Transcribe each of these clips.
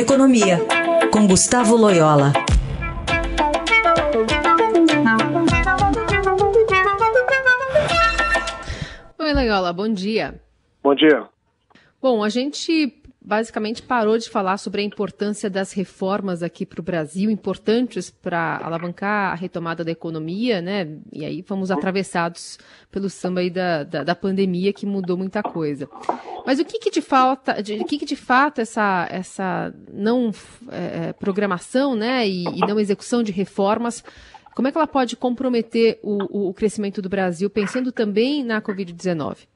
Economia, com Gustavo Loyola. Oi, Loyola, bom dia. Bom dia. Bom, a gente basicamente parou de falar sobre a importância das reformas aqui para o Brasil, importantes para alavancar a retomada da economia, né? E aí fomos atravessados pelo samba aí da, da, da pandemia que mudou muita coisa. Mas o que, que de falta, de, o que, que de fato essa, essa não é, programação, né, e, e, não execução de reformas, como é que ela pode comprometer o, o crescimento do Brasil, pensando também na Covid-19?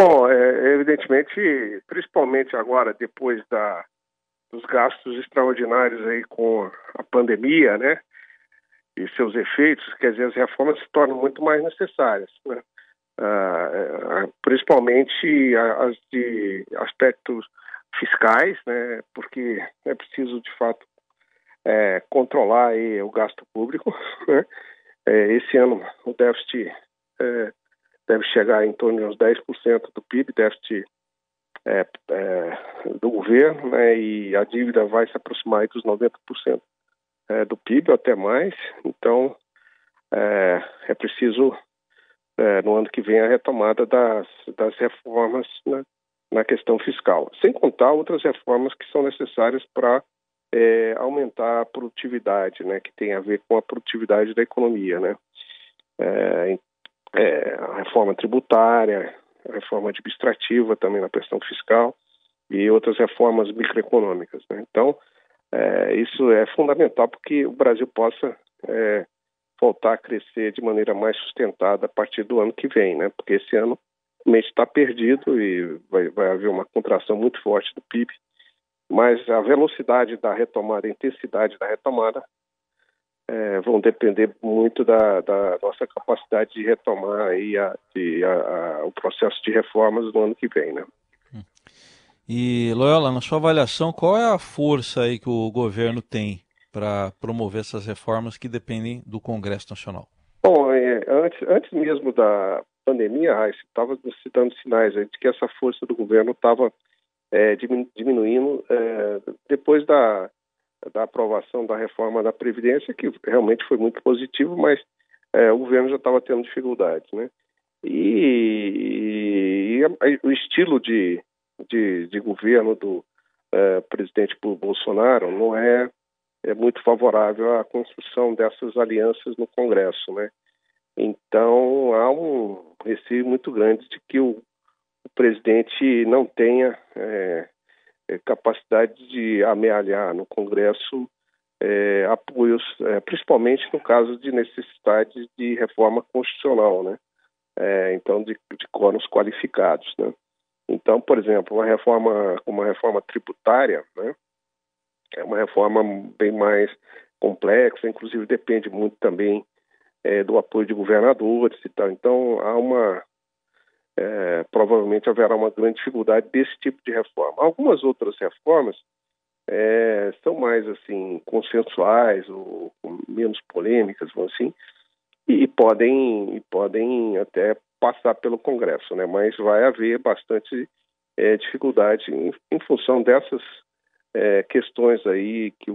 Bom, é, evidentemente, principalmente agora, depois da, dos gastos extraordinários aí com a pandemia, né, e seus efeitos, quer dizer, as reformas se tornam muito mais necessárias, né? Ah, principalmente as de aspectos fiscais, né, porque é preciso, de fato, é, controlar aí, o gasto público. Né? É, esse ano o déficit é, deve chegar em torno de uns 10% do PIB, déficit é, é, do governo, né, e a dívida vai se aproximar dos 90% é, do PIB, até mais. Então, é, é preciso, é, no ano que vem, a retomada das, das reformas né, na questão fiscal, sem contar outras reformas que são necessárias para é, aumentar a produtividade, né, que tem a ver com a produtividade da economia, né. É, é, a reforma tributária, a reforma administrativa também na questão fiscal e outras reformas microeconômicas. Né? Então, é, isso é fundamental porque o Brasil possa é, voltar a crescer de maneira mais sustentada a partir do ano que vem, né? porque esse ano mês está perdido e vai, vai haver uma contração muito forte do PIB, mas a velocidade da retomada, a intensidade da retomada é, vão depender muito da, da, nossa capacidade de retomar aí a, de, a, a, o processo de reformas no ano que vem, né? E Loyola, na sua avaliação, qual é a força aí que o governo tem para promover essas reformas que dependem do Congresso Nacional? Bom, é, antes, antes mesmo da pandemia, estava citando sinais de que essa força do governo estava é, diminuindo é, depois da da aprovação da reforma da Previdência, que realmente foi muito positivo, mas é, o governo já estava tendo dificuldades, né? E, e, e o estilo de, de, de governo do é, presidente Bolsonaro não é, é muito favorável à construção dessas alianças no Congresso, né? Então há um receio muito grande de que o, o presidente não tenha é, capacidade de amealhar no Congresso é, apoios, é, principalmente no caso de necessidade de reforma constitucional, né? É, então, de, de qualificados, né? Então, por exemplo, uma reforma, uma reforma tributária, né? É uma reforma bem mais complexa, inclusive depende muito também é, do apoio de governadores e tal. Então, há uma é, provavelmente haverá uma grande dificuldade desse tipo de reforma. Algumas outras reformas é, são mais assim consensuais ou menos polêmicas, vamos assim, e, podem e podem até passar pelo Congresso, né? Mas vai haver bastante é, dificuldade em, em, função dessas é, questões aí que,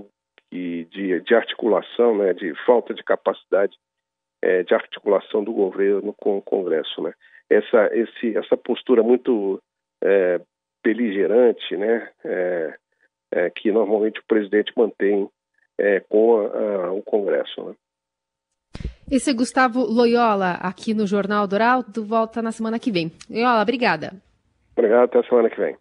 que de, de, articulação, né? De falta de capacidade é, de articulação do governo com o Congresso, né? Essa, esse, essa postura muito é, beligerante, né, é, é, que normalmente o presidente mantém é, com a, a, o Congresso. Né. Esse é Gustavo Loyola, aqui no Jornal Dourado, volta na semana que vem. Loyola, obrigada. Obrigado, até a semana que vem.